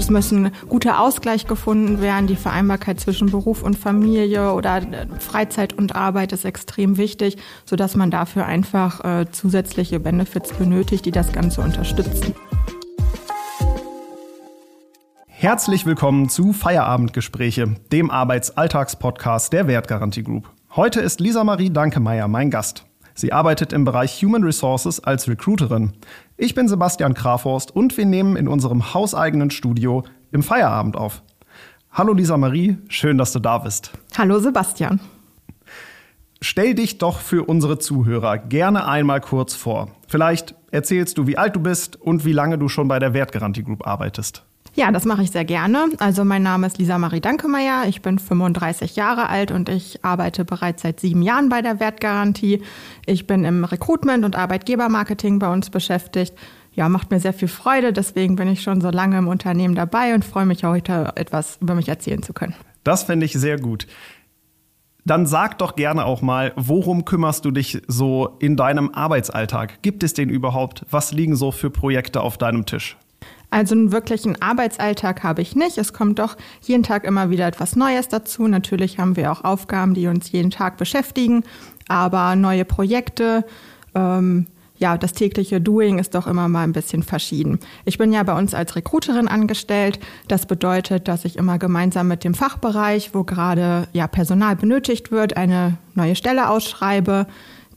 es müssen ein guter Ausgleich gefunden werden. Die Vereinbarkeit zwischen Beruf und Familie oder äh, Freizeit und Arbeit ist extrem wichtig, sodass man dafür einfach äh, zusätzliche Benefits benötigt, die das Ganze unterstützen. Herzlich willkommen zu Feierabendgespräche, dem Arbeitsalltagspodcast der Wertgarantie Group. Heute ist Lisa Marie Dankemeyer mein Gast. Sie arbeitet im Bereich Human Resources als Recruiterin. Ich bin Sebastian Kraforst und wir nehmen in unserem hauseigenen Studio im Feierabend auf. Hallo Lisa Marie, schön, dass du da bist. Hallo Sebastian. Stell dich doch für unsere Zuhörer gerne einmal kurz vor. Vielleicht erzählst du, wie alt du bist und wie lange du schon bei der Wertgarantie Group arbeitest. Ja, das mache ich sehr gerne. Also mein Name ist Lisa Marie Dankemeyer, ich bin 35 Jahre alt und ich arbeite bereits seit sieben Jahren bei der Wertgarantie. Ich bin im Recruitment und Arbeitgebermarketing bei uns beschäftigt. Ja, macht mir sehr viel Freude, deswegen bin ich schon so lange im Unternehmen dabei und freue mich heute etwas über mich erzählen zu können. Das finde ich sehr gut. Dann sag doch gerne auch mal, worum kümmerst du dich so in deinem Arbeitsalltag? Gibt es den überhaupt? Was liegen so für Projekte auf deinem Tisch? Also einen wirklichen Arbeitsalltag habe ich nicht. Es kommt doch jeden Tag immer wieder etwas Neues dazu. Natürlich haben wir auch Aufgaben, die uns jeden Tag beschäftigen, aber neue Projekte, ähm, ja, das tägliche Doing ist doch immer mal ein bisschen verschieden. Ich bin ja bei uns als Recruiterin angestellt. Das bedeutet, dass ich immer gemeinsam mit dem Fachbereich, wo gerade ja Personal benötigt wird, eine neue Stelle ausschreibe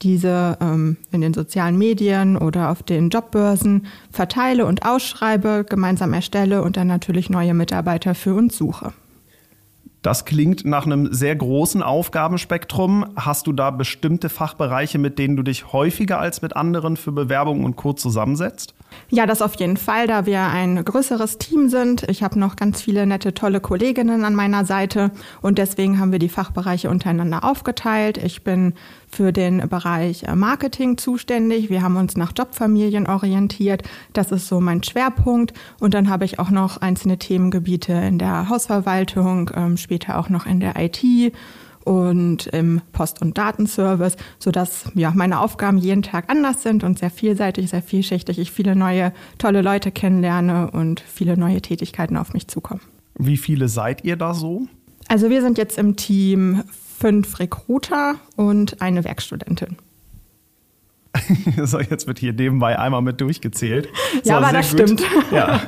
diese ähm, in den sozialen Medien oder auf den Jobbörsen verteile und ausschreibe, gemeinsam erstelle und dann natürlich neue Mitarbeiter für uns suche. Das klingt nach einem sehr großen Aufgabenspektrum. Hast du da bestimmte Fachbereiche, mit denen du dich häufiger als mit anderen für Bewerbungen und Co. zusammensetzt? Ja, das auf jeden Fall, da wir ein größeres Team sind. Ich habe noch ganz viele nette, tolle Kolleginnen an meiner Seite und deswegen haben wir die Fachbereiche untereinander aufgeteilt. Ich bin für den Bereich äh, Marketing zuständig. Wir haben uns nach Jobfamilien orientiert. Das ist so mein Schwerpunkt. Und dann habe ich auch noch einzelne Themengebiete in der Hausverwaltung, ähm, später auch noch in der IT und im Post- und Datenservice, sodass ja, meine Aufgaben jeden Tag anders sind und sehr vielseitig, sehr vielschichtig. Ich viele neue, tolle Leute kennenlerne und viele neue Tätigkeiten auf mich zukommen. Wie viele seid ihr da so? Also wir sind jetzt im Team fünf Recruiter und eine Werkstudentin. so, jetzt wird hier nebenbei einmal mit durchgezählt. Ja, so, aber das gut. stimmt. Ja.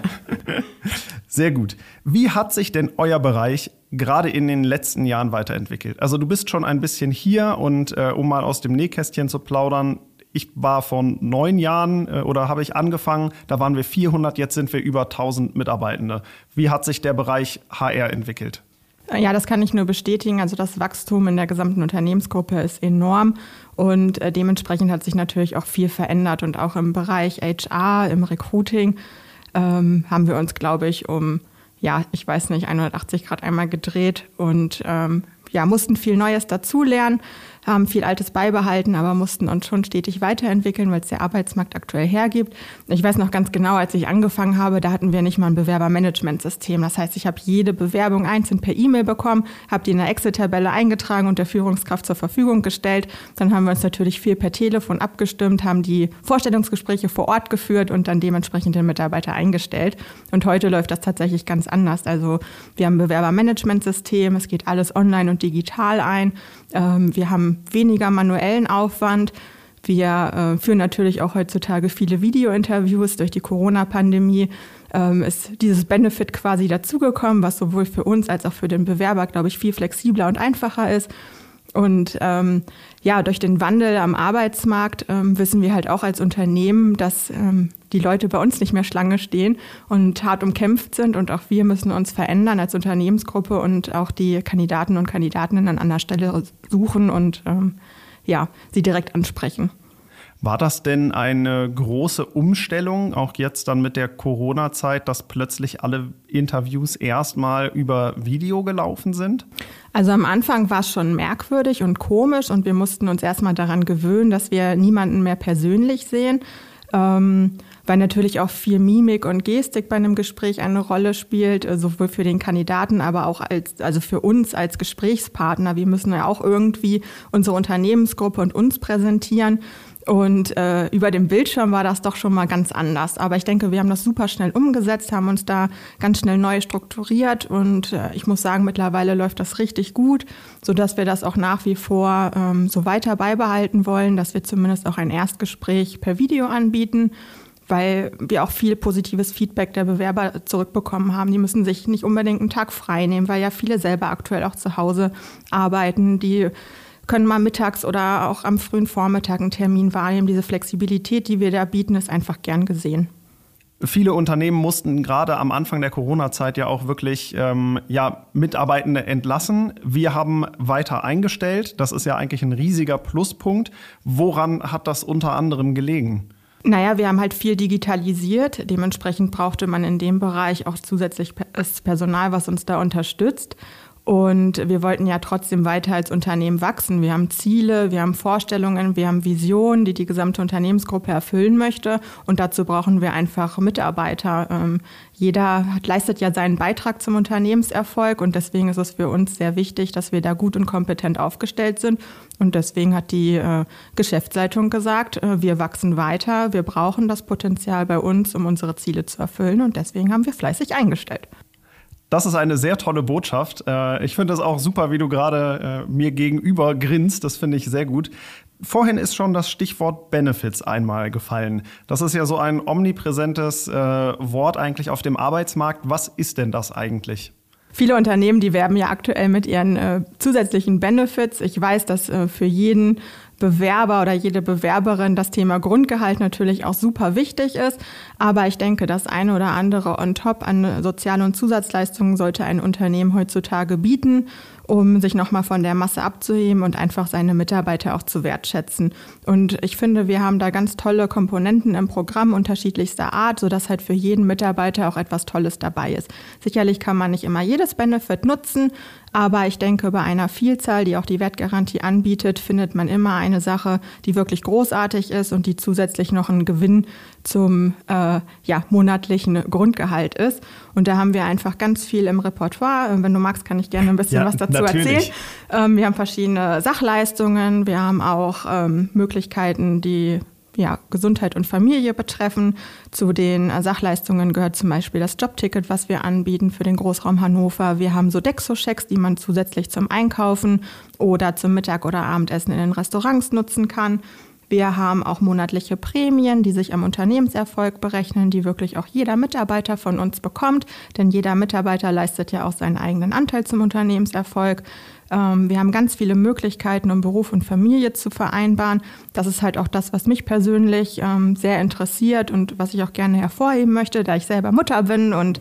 Sehr gut. Wie hat sich denn euer Bereich gerade in den letzten Jahren weiterentwickelt? Also du bist schon ein bisschen hier und äh, um mal aus dem Nähkästchen zu plaudern, ich war vor neun Jahren äh, oder habe ich angefangen, da waren wir 400, jetzt sind wir über 1000 Mitarbeitende. Wie hat sich der Bereich HR entwickelt? Ja, das kann ich nur bestätigen. Also das Wachstum in der gesamten Unternehmensgruppe ist enorm und äh, dementsprechend hat sich natürlich auch viel verändert und auch im Bereich HR, im Recruiting ähm, haben wir uns, glaube ich, um ja, ich weiß nicht, 180 Grad einmal gedreht und ähm, ja, mussten viel Neues dazulernen haben viel Altes beibehalten, aber mussten uns schon stetig weiterentwickeln, weil es der Arbeitsmarkt aktuell hergibt. Ich weiß noch ganz genau, als ich angefangen habe, da hatten wir nicht mal ein Bewerbermanagementsystem. Das heißt, ich habe jede Bewerbung einzeln per E-Mail bekommen, habe die in der Excel-Tabelle eingetragen und der Führungskraft zur Verfügung gestellt. Dann haben wir uns natürlich viel per Telefon abgestimmt, haben die Vorstellungsgespräche vor Ort geführt und dann dementsprechend den Mitarbeiter eingestellt. Und heute läuft das tatsächlich ganz anders. Also wir haben ein Bewerbermanagementsystem, es geht alles online und digital ein. Ähm, wir haben weniger manuellen Aufwand. Wir äh, führen natürlich auch heutzutage viele Videointerviews. Durch die Corona-Pandemie ähm, ist dieses Benefit quasi dazugekommen, was sowohl für uns als auch für den Bewerber, glaube ich, viel flexibler und einfacher ist. Und ähm, ja, durch den Wandel am Arbeitsmarkt ähm, wissen wir halt auch als Unternehmen, dass ähm, die Leute bei uns nicht mehr Schlange stehen und hart umkämpft sind. Und auch wir müssen uns verändern als Unternehmensgruppe und auch die Kandidaten und Kandidatinnen an anderer Stelle suchen und ähm, ja, sie direkt ansprechen. War das denn eine große Umstellung, auch jetzt dann mit der Corona-Zeit, dass plötzlich alle Interviews erstmal über Video gelaufen sind? Also am Anfang war es schon merkwürdig und komisch und wir mussten uns erstmal daran gewöhnen, dass wir niemanden mehr persönlich sehen. Ähm, weil natürlich auch viel Mimik und Gestik bei einem Gespräch eine Rolle spielt, äh, sowohl für den Kandidaten, aber auch als, also für uns als Gesprächspartner. Wir müssen ja auch irgendwie unsere Unternehmensgruppe und uns präsentieren. Und äh, über dem Bildschirm war das doch schon mal ganz anders. Aber ich denke, wir haben das super schnell umgesetzt, haben uns da ganz schnell neu strukturiert und äh, ich muss sagen, mittlerweile läuft das richtig gut, sodass wir das auch nach wie vor ähm, so weiter beibehalten wollen, dass wir zumindest auch ein Erstgespräch per Video anbieten weil wir auch viel positives Feedback der Bewerber zurückbekommen haben. Die müssen sich nicht unbedingt einen Tag frei nehmen, weil ja viele selber aktuell auch zu Hause arbeiten. Die können mal mittags oder auch am frühen Vormittag einen Termin wahrnehmen. Diese Flexibilität, die wir da bieten, ist einfach gern gesehen. Viele Unternehmen mussten gerade am Anfang der Corona-Zeit ja auch wirklich ähm, ja, Mitarbeitende entlassen. Wir haben weiter eingestellt. Das ist ja eigentlich ein riesiger Pluspunkt. Woran hat das unter anderem gelegen? Naja, wir haben halt viel digitalisiert. Dementsprechend brauchte man in dem Bereich auch zusätzliches Personal, was uns da unterstützt. Und wir wollten ja trotzdem weiter als Unternehmen wachsen. Wir haben Ziele, wir haben Vorstellungen, wir haben Visionen, die die gesamte Unternehmensgruppe erfüllen möchte. Und dazu brauchen wir einfach Mitarbeiter. Ähm, jeder leistet ja seinen Beitrag zum Unternehmenserfolg. Und deswegen ist es für uns sehr wichtig, dass wir da gut und kompetent aufgestellt sind. Und deswegen hat die äh, Geschäftsleitung gesagt, äh, wir wachsen weiter. Wir brauchen das Potenzial bei uns, um unsere Ziele zu erfüllen. Und deswegen haben wir fleißig eingestellt. Das ist eine sehr tolle Botschaft. Äh, ich finde es auch super, wie du gerade äh, mir gegenüber grinst. Das finde ich sehr gut. Vorhin ist schon das Stichwort Benefits einmal gefallen. Das ist ja so ein omnipräsentes äh, Wort eigentlich auf dem Arbeitsmarkt. Was ist denn das eigentlich? Viele Unternehmen, die werben ja aktuell mit ihren äh, zusätzlichen Benefits. Ich weiß, dass äh, für jeden Bewerber oder jede Bewerberin das Thema Grundgehalt natürlich auch super wichtig ist. Aber ich denke, das eine oder andere on top an sozialen und Zusatzleistungen sollte ein Unternehmen heutzutage bieten um sich nochmal von der Masse abzuheben und einfach seine Mitarbeiter auch zu wertschätzen. Und ich finde, wir haben da ganz tolle Komponenten im Programm unterschiedlichster Art, sodass halt für jeden Mitarbeiter auch etwas Tolles dabei ist. Sicherlich kann man nicht immer jedes Benefit nutzen, aber ich denke, bei einer Vielzahl, die auch die Wertgarantie anbietet, findet man immer eine Sache, die wirklich großartig ist und die zusätzlich noch einen Gewinn zum äh, ja, monatlichen Grundgehalt ist. Und da haben wir einfach ganz viel im Repertoire. Äh, wenn du magst, kann ich gerne ein bisschen ja, was dazu natürlich. erzählen. Ähm, wir haben verschiedene Sachleistungen, wir haben auch ähm, Möglichkeiten, die ja, Gesundheit und Familie betreffen. Zu den äh, Sachleistungen gehört zum Beispiel das Jobticket, was wir anbieten für den Großraum Hannover. Wir haben so Dexo-Schecks, die man zusätzlich zum Einkaufen oder zum Mittag- oder Abendessen in den Restaurants nutzen kann. Wir haben auch monatliche Prämien, die sich am Unternehmenserfolg berechnen, die wirklich auch jeder Mitarbeiter von uns bekommt, denn jeder Mitarbeiter leistet ja auch seinen eigenen Anteil zum Unternehmenserfolg. Ähm, wir haben ganz viele Möglichkeiten, um Beruf und Familie zu vereinbaren. Das ist halt auch das, was mich persönlich ähm, sehr interessiert und was ich auch gerne hervorheben möchte, da ich selber Mutter bin und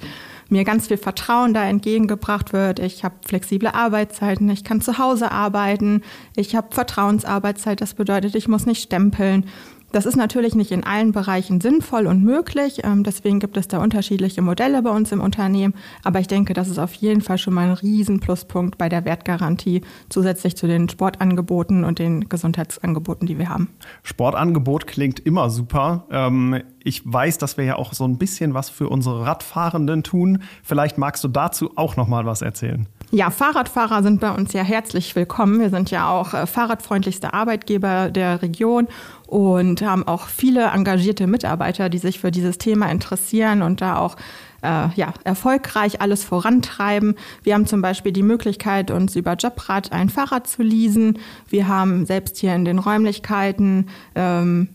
mir ganz viel Vertrauen da entgegengebracht wird. Ich habe flexible Arbeitszeiten, ich kann zu Hause arbeiten, ich habe Vertrauensarbeitszeit, das bedeutet, ich muss nicht stempeln. Das ist natürlich nicht in allen Bereichen sinnvoll und möglich. Ähm, deswegen gibt es da unterschiedliche Modelle bei uns im Unternehmen. Aber ich denke, das ist auf jeden Fall schon mal ein Riesenpluspunkt bei der Wertgarantie, zusätzlich zu den Sportangeboten und den Gesundheitsangeboten, die wir haben. Sportangebot klingt immer super. Ähm, ich weiß, dass wir ja auch so ein bisschen was für unsere Radfahrenden tun. Vielleicht magst du dazu auch noch mal was erzählen. Ja, Fahrradfahrer sind bei uns ja herzlich willkommen. Wir sind ja auch äh, fahrradfreundlichster Arbeitgeber der Region und haben auch viele engagierte Mitarbeiter, die sich für dieses Thema interessieren und da auch äh, ja, erfolgreich alles vorantreiben. Wir haben zum Beispiel die Möglichkeit, uns über Jobrad ein Fahrrad zu leasen. Wir haben selbst hier in den Räumlichkeiten ähm,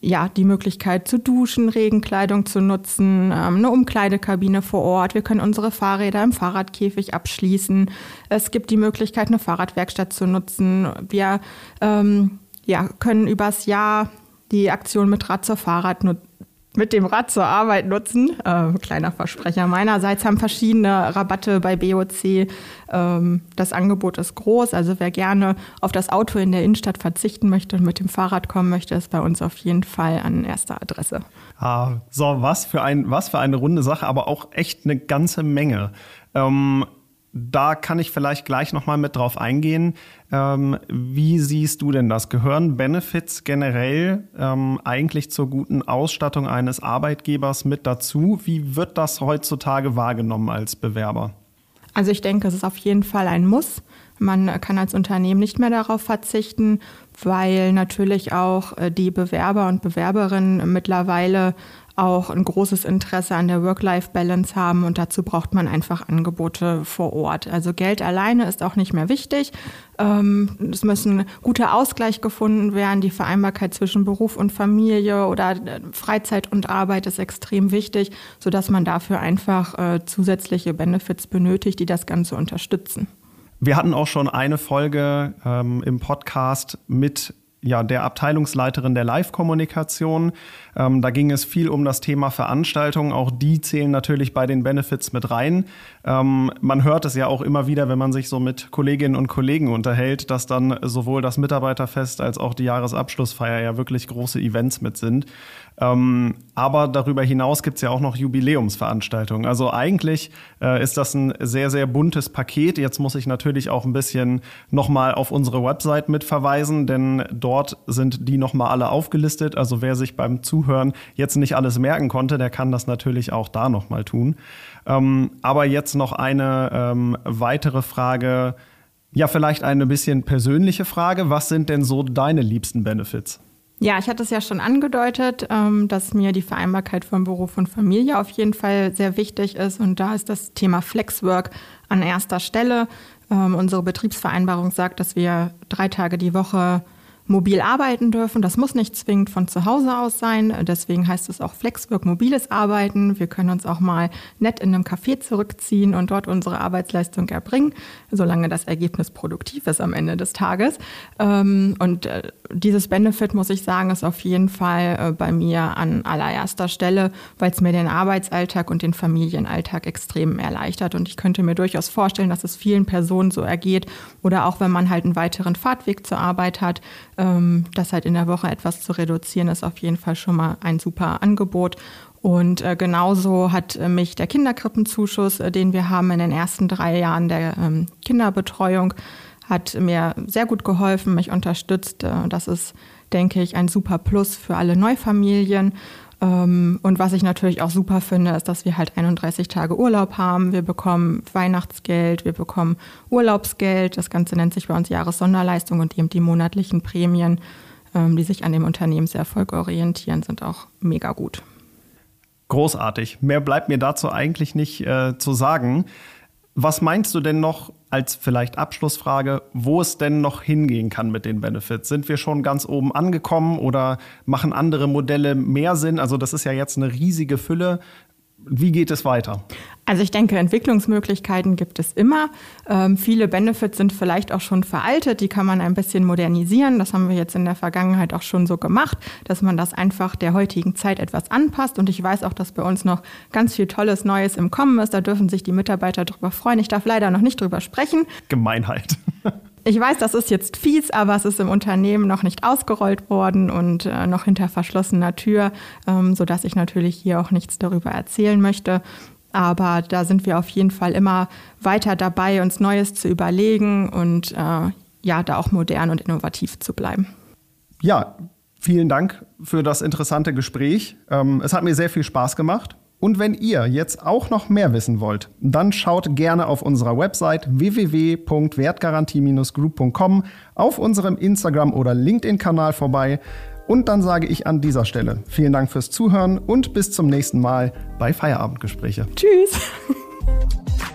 ja, die Möglichkeit zu duschen, Regenkleidung zu nutzen, ähm, eine Umkleidekabine vor Ort. Wir können unsere Fahrräder im Fahrradkäfig abschließen. Es gibt die Möglichkeit, eine Fahrradwerkstatt zu nutzen. Wir ähm, ja, können übers Jahr die Aktion mit Rad zur Fahrrad nutzen mit dem Rad zur Arbeit nutzen. Äh, kleiner Versprecher meinerseits haben verschiedene Rabatte bei BOC. Ähm, das Angebot ist groß. Also wer gerne auf das Auto in der Innenstadt verzichten möchte und mit dem Fahrrad kommen möchte, ist bei uns auf jeden Fall an erster Adresse. Ah, so, was für, ein, was für eine runde Sache, aber auch echt eine ganze Menge. Ähm, da kann ich vielleicht gleich nochmal mit drauf eingehen. Ähm, wie siehst du denn das? Gehören Benefits generell ähm, eigentlich zur guten Ausstattung eines Arbeitgebers mit dazu? Wie wird das heutzutage wahrgenommen als Bewerber? Also ich denke, es ist auf jeden Fall ein Muss. Man kann als Unternehmen nicht mehr darauf verzichten. weil natürlich auch äh, die Bewerber und Bewerberinnen mittlerweile auch ein großes Interesse an der Work-Life-Balance haben und dazu braucht man einfach Angebote vor Ort. Also Geld alleine ist auch nicht mehr wichtig. Ähm, es müssen gute Ausgleich gefunden werden. Die Vereinbarkeit zwischen Beruf und Familie oder äh, Freizeit und Arbeit ist extrem wichtig, sodass man dafür einfach äh, zusätzliche Benefits benötigt, die das Ganze unterstützen. Wir hatten auch schon eine Folge ähm, im Podcast mit ja, der Abteilungsleiterin der Live-Kommunikation. Ähm, da ging es viel um das Thema Veranstaltungen. Auch die zählen natürlich bei den Benefits mit rein. Ähm, man hört es ja auch immer wieder, wenn man sich so mit Kolleginnen und Kollegen unterhält, dass dann sowohl das Mitarbeiterfest als auch die Jahresabschlussfeier ja wirklich große Events mit sind. Ähm, aber darüber hinaus gibt es ja auch noch Jubiläumsveranstaltungen. Also eigentlich äh, ist das ein sehr, sehr buntes Paket. Jetzt muss ich natürlich auch ein bisschen nochmal auf unsere Website mit verweisen, denn dort sind die nochmal alle aufgelistet. Also wer sich beim Zuhören jetzt nicht alles merken konnte, der kann das natürlich auch da nochmal tun. Ähm, aber jetzt noch eine ähm, weitere Frage. Ja, vielleicht eine bisschen persönliche Frage. Was sind denn so deine liebsten Benefits? Ja, ich hatte es ja schon angedeutet, ähm, dass mir die Vereinbarkeit von Beruf und Familie auf jeden Fall sehr wichtig ist. Und da ist das Thema Flexwork an erster Stelle. Ähm, unsere Betriebsvereinbarung sagt, dass wir drei Tage die Woche mobil arbeiten dürfen. Das muss nicht zwingend von zu Hause aus sein. Deswegen heißt es auch Flexwork, mobiles Arbeiten. Wir können uns auch mal nett in einem Café zurückziehen und dort unsere Arbeitsleistung erbringen, solange das Ergebnis produktiv ist am Ende des Tages. Ähm, und äh, dieses Benefit, muss ich sagen, ist auf jeden Fall äh, bei mir an allererster Stelle, weil es mir den Arbeitsalltag und den Familienalltag extrem erleichtert. Und ich könnte mir durchaus vorstellen, dass es vielen Personen so ergeht oder auch wenn man halt einen weiteren Fahrtweg zur Arbeit hat, ähm, das halt in der Woche etwas zu reduzieren, ist auf jeden Fall schon mal ein super Angebot. Und äh, genauso hat äh, mich der Kinderkrippenzuschuss, äh, den wir haben in den ersten drei Jahren der ähm, Kinderbetreuung, hat mir sehr gut geholfen, mich unterstützt. Äh, das ist, denke ich, ein super Plus für alle Neufamilien. Ähm, und was ich natürlich auch super finde, ist, dass wir halt 31 Tage Urlaub haben. Wir bekommen Weihnachtsgeld, wir bekommen Urlaubsgeld. Das Ganze nennt sich bei uns Jahressonderleistung und eben die monatlichen Prämien, ähm, die sich an dem Unternehmenserfolg orientieren, sind auch mega gut. Großartig. Mehr bleibt mir dazu eigentlich nicht äh, zu sagen. Was meinst du denn noch als vielleicht Abschlussfrage, wo es denn noch hingehen kann mit den Benefits? Sind wir schon ganz oben angekommen oder machen andere Modelle mehr Sinn? Also das ist ja jetzt eine riesige Fülle. Wie geht es weiter? Also ich denke, Entwicklungsmöglichkeiten gibt es immer. Ähm, viele Benefits sind vielleicht auch schon veraltet, die kann man ein bisschen modernisieren. Das haben wir jetzt in der Vergangenheit auch schon so gemacht, dass man das einfach der heutigen Zeit etwas anpasst. Und ich weiß auch, dass bei uns noch ganz viel Tolles Neues im Kommen ist. Da dürfen sich die Mitarbeiter darüber freuen. Ich darf leider noch nicht drüber sprechen. Gemeinheit. Ich weiß, das ist jetzt fies, aber es ist im Unternehmen noch nicht ausgerollt worden und äh, noch hinter verschlossener Tür, ähm, sodass ich natürlich hier auch nichts darüber erzählen möchte. Aber da sind wir auf jeden Fall immer weiter dabei, uns Neues zu überlegen und äh, ja, da auch modern und innovativ zu bleiben. Ja, vielen Dank für das interessante Gespräch. Ähm, es hat mir sehr viel Spaß gemacht. Und wenn ihr jetzt auch noch mehr wissen wollt, dann schaut gerne auf unserer Website www.wertgarantie-group.com, auf unserem Instagram- oder LinkedIn-Kanal vorbei. Und dann sage ich an dieser Stelle vielen Dank fürs Zuhören und bis zum nächsten Mal bei Feierabendgespräche. Tschüss.